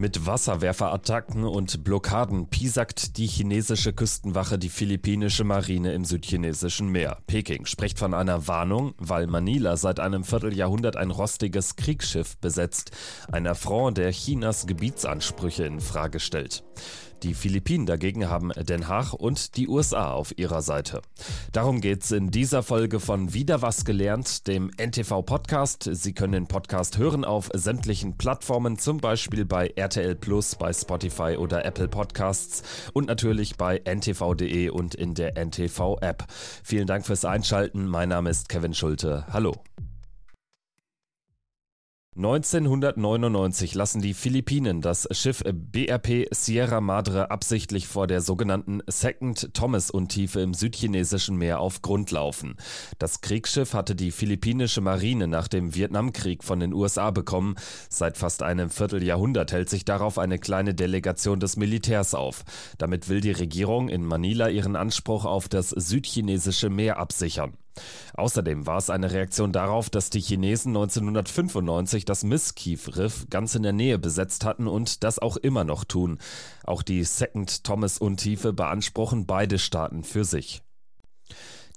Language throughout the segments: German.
Mit Wasserwerferattacken und Blockaden piesackt die chinesische Küstenwache die philippinische Marine im südchinesischen Meer. Peking spricht von einer Warnung, weil Manila seit einem Vierteljahrhundert ein rostiges Kriegsschiff besetzt, ein Affront, der Chinas Gebietsansprüche in Frage stellt. Die Philippinen dagegen haben Den Haag und die USA auf ihrer Seite. Darum geht's in dieser Folge von Wieder was gelernt, dem NTV Podcast. Sie können den Podcast hören auf sämtlichen Plattformen, zum Beispiel bei RTL Plus, bei Spotify oder Apple Podcasts und natürlich bei ntv.de und in der NTV App. Vielen Dank fürs Einschalten. Mein Name ist Kevin Schulte. Hallo. 1999 lassen die Philippinen das Schiff BRP Sierra Madre absichtlich vor der sogenannten Second Thomas Untiefe im südchinesischen Meer auf Grund laufen. Das Kriegsschiff hatte die philippinische Marine nach dem Vietnamkrieg von den USA bekommen. Seit fast einem Vierteljahrhundert hält sich darauf eine kleine Delegation des Militärs auf. Damit will die Regierung in Manila ihren Anspruch auf das südchinesische Meer absichern. Außerdem war es eine Reaktion darauf, dass die Chinesen 1995 das Miskief-Riff ganz in der Nähe besetzt hatten und das auch immer noch tun. Auch die Second Thomas-Untiefe beanspruchen beide Staaten für sich.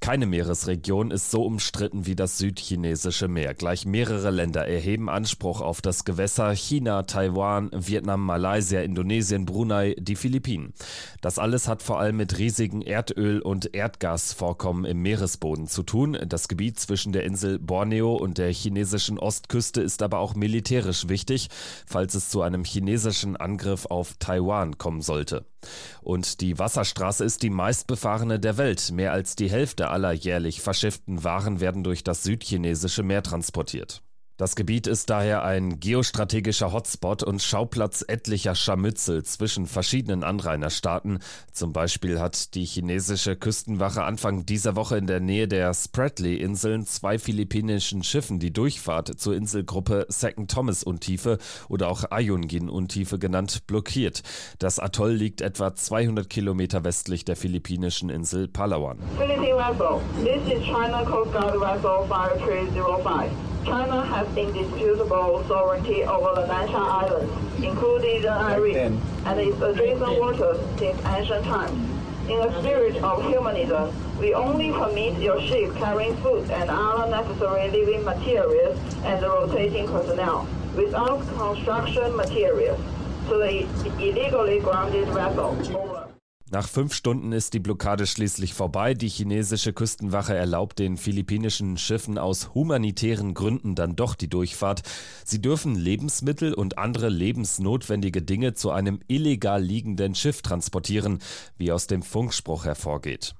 Keine Meeresregion ist so umstritten wie das südchinesische Meer. Gleich mehrere Länder erheben Anspruch auf das Gewässer China, Taiwan, Vietnam, Malaysia, Indonesien, Brunei, die Philippinen. Das alles hat vor allem mit riesigen Erdöl- und Erdgasvorkommen im Meeresboden zu tun. Das Gebiet zwischen der Insel Borneo und der chinesischen Ostküste ist aber auch militärisch wichtig, falls es zu einem chinesischen Angriff auf Taiwan kommen sollte. Und die Wasserstraße ist die meistbefahrene der Welt. Mehr als die Hälfte aller jährlich verschifften Waren werden durch das südchinesische Meer transportiert. Das Gebiet ist daher ein geostrategischer Hotspot und Schauplatz etlicher Scharmützel zwischen verschiedenen Anrainerstaaten. Zum Beispiel hat die chinesische Küstenwache Anfang dieser Woche in der Nähe der Spratly-Inseln zwei philippinischen Schiffen die Durchfahrt zur Inselgruppe Second Thomas-Untiefe oder auch Ayungin-Untiefe genannt blockiert. Das Atoll liegt etwa 200 Kilometer westlich der philippinischen Insel Palawan. Philippine vessel. This is China Coast Guard vessel 5305. China has indisputable sovereignty over the Nansha Islands, including the Iris and its adjacent waters since ancient times. In a spirit of humanism, we only permit your ship carrying food and other necessary living materials and the rotating personnel without construction materials to the illegally grounded vessel. Nach fünf Stunden ist die Blockade schließlich vorbei. Die chinesische Küstenwache erlaubt den philippinischen Schiffen aus humanitären Gründen dann doch die Durchfahrt. Sie dürfen Lebensmittel und andere lebensnotwendige Dinge zu einem illegal liegenden Schiff transportieren, wie aus dem Funkspruch hervorgeht.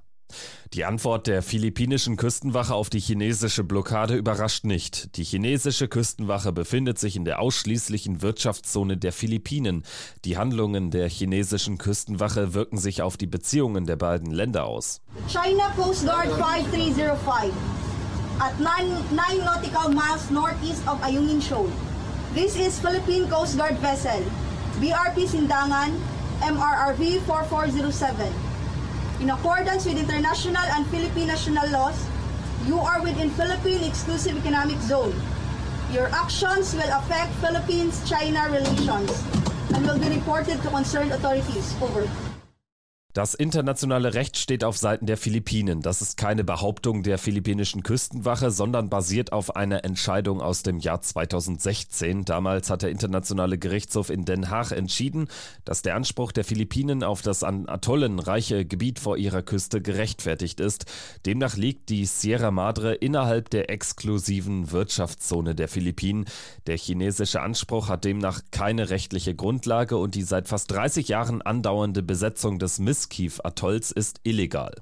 Die Antwort der philippinischen Küstenwache auf die chinesische Blockade überrascht nicht. Die chinesische Küstenwache befindet sich in der ausschließlichen Wirtschaftszone der Philippinen. Die Handlungen der chinesischen Küstenwache wirken sich auf die Beziehungen der beiden Länder aus. China Coast Guard 5305 at 9, nautical miles northeast of Ayungin Shoal. This is Philippine Coast Guard vessel BRP Sindangan MRRV 4407. In accordance with international and Philippine national laws, you are within Philippine Exclusive Economic Zone. Your actions will affect Philippines-China relations and will be reported to concerned authorities. Over. Das internationale Recht steht auf Seiten der Philippinen. Das ist keine Behauptung der philippinischen Küstenwache, sondern basiert auf einer Entscheidung aus dem Jahr 2016. Damals hat der Internationale Gerichtshof in Den Haag entschieden, dass der Anspruch der Philippinen auf das an Atollen reiche Gebiet vor ihrer Küste gerechtfertigt ist. Demnach liegt die Sierra Madre innerhalb der exklusiven Wirtschaftszone der Philippinen. Der chinesische Anspruch hat demnach keine rechtliche Grundlage und die seit fast 30 Jahren andauernde Besetzung des Miss Miskief-Atolls ist illegal.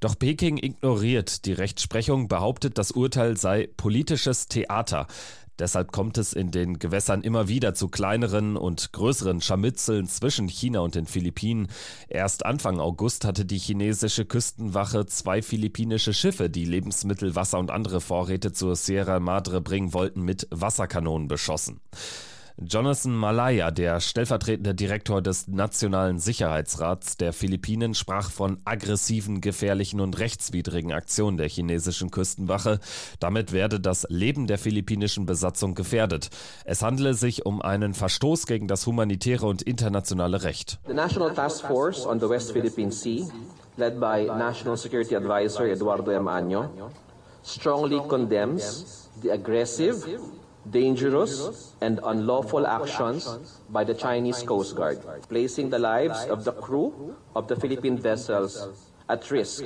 Doch Peking ignoriert die Rechtsprechung, behauptet, das Urteil sei politisches Theater. Deshalb kommt es in den Gewässern immer wieder zu kleineren und größeren Scharmützeln zwischen China und den Philippinen. Erst Anfang August hatte die chinesische Küstenwache zwei philippinische Schiffe, die Lebensmittel, Wasser und andere Vorräte zur Sierra Madre bringen wollten, mit Wasserkanonen beschossen. Jonathan Malaya, der stellvertretende Direktor des Nationalen Sicherheitsrats der Philippinen, sprach von aggressiven, gefährlichen und rechtswidrigen Aktionen der chinesischen Küstenwache. Damit werde das Leben der philippinischen Besatzung gefährdet. Es handele sich um einen Verstoß gegen das humanitäre und internationale Recht. The National Task Force on the West Philippine Sea, led by National Security Advisor Eduardo M. Año, strongly condemns the aggressive dangerous and unlawful actions by the Chinese Coast Guard, placing the lives of the crew of the Philippine vessels at risk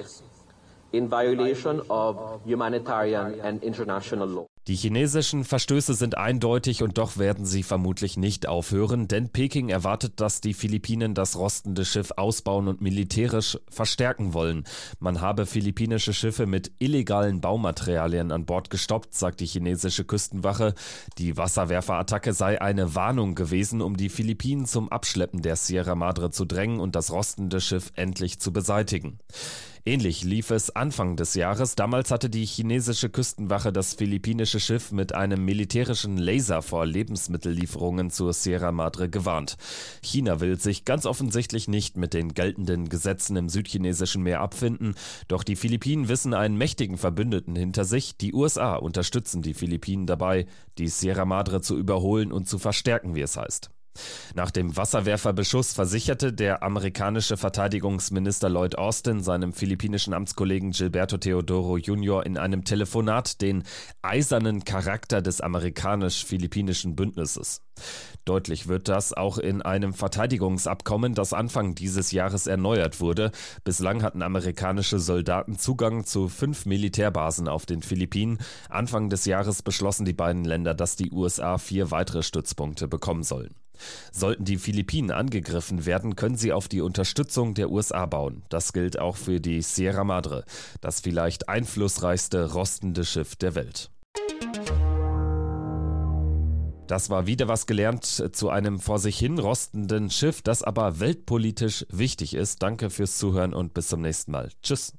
in violation of humanitarian and international law. Die chinesischen Verstöße sind eindeutig und doch werden sie vermutlich nicht aufhören, denn Peking erwartet, dass die Philippinen das rostende Schiff ausbauen und militärisch verstärken wollen. Man habe philippinische Schiffe mit illegalen Baumaterialien an Bord gestoppt, sagt die chinesische Küstenwache. Die Wasserwerferattacke sei eine Warnung gewesen, um die Philippinen zum Abschleppen der Sierra Madre zu drängen und das rostende Schiff endlich zu beseitigen. Ähnlich lief es Anfang des Jahres. Damals hatte die chinesische Küstenwache das philippinische Schiff mit einem militärischen Laser vor Lebensmittellieferungen zur Sierra Madre gewarnt. China will sich ganz offensichtlich nicht mit den geltenden Gesetzen im südchinesischen Meer abfinden, doch die Philippinen wissen einen mächtigen Verbündeten hinter sich. Die USA unterstützen die Philippinen dabei, die Sierra Madre zu überholen und zu verstärken, wie es heißt. Nach dem Wasserwerferbeschuss versicherte der amerikanische Verteidigungsminister Lloyd Austin seinem philippinischen Amtskollegen Gilberto Teodoro Jr. in einem Telefonat den eisernen Charakter des amerikanisch-philippinischen Bündnisses. Deutlich wird das auch in einem Verteidigungsabkommen, das Anfang dieses Jahres erneuert wurde. Bislang hatten amerikanische Soldaten Zugang zu fünf Militärbasen auf den Philippinen. Anfang des Jahres beschlossen die beiden Länder, dass die USA vier weitere Stützpunkte bekommen sollen. Sollten die Philippinen angegriffen werden, können sie auf die Unterstützung der USA bauen. Das gilt auch für die Sierra Madre, das vielleicht einflussreichste rostende Schiff der Welt. Das war wieder was gelernt zu einem vor sich hin rostenden Schiff, das aber weltpolitisch wichtig ist. Danke fürs Zuhören und bis zum nächsten Mal. Tschüss.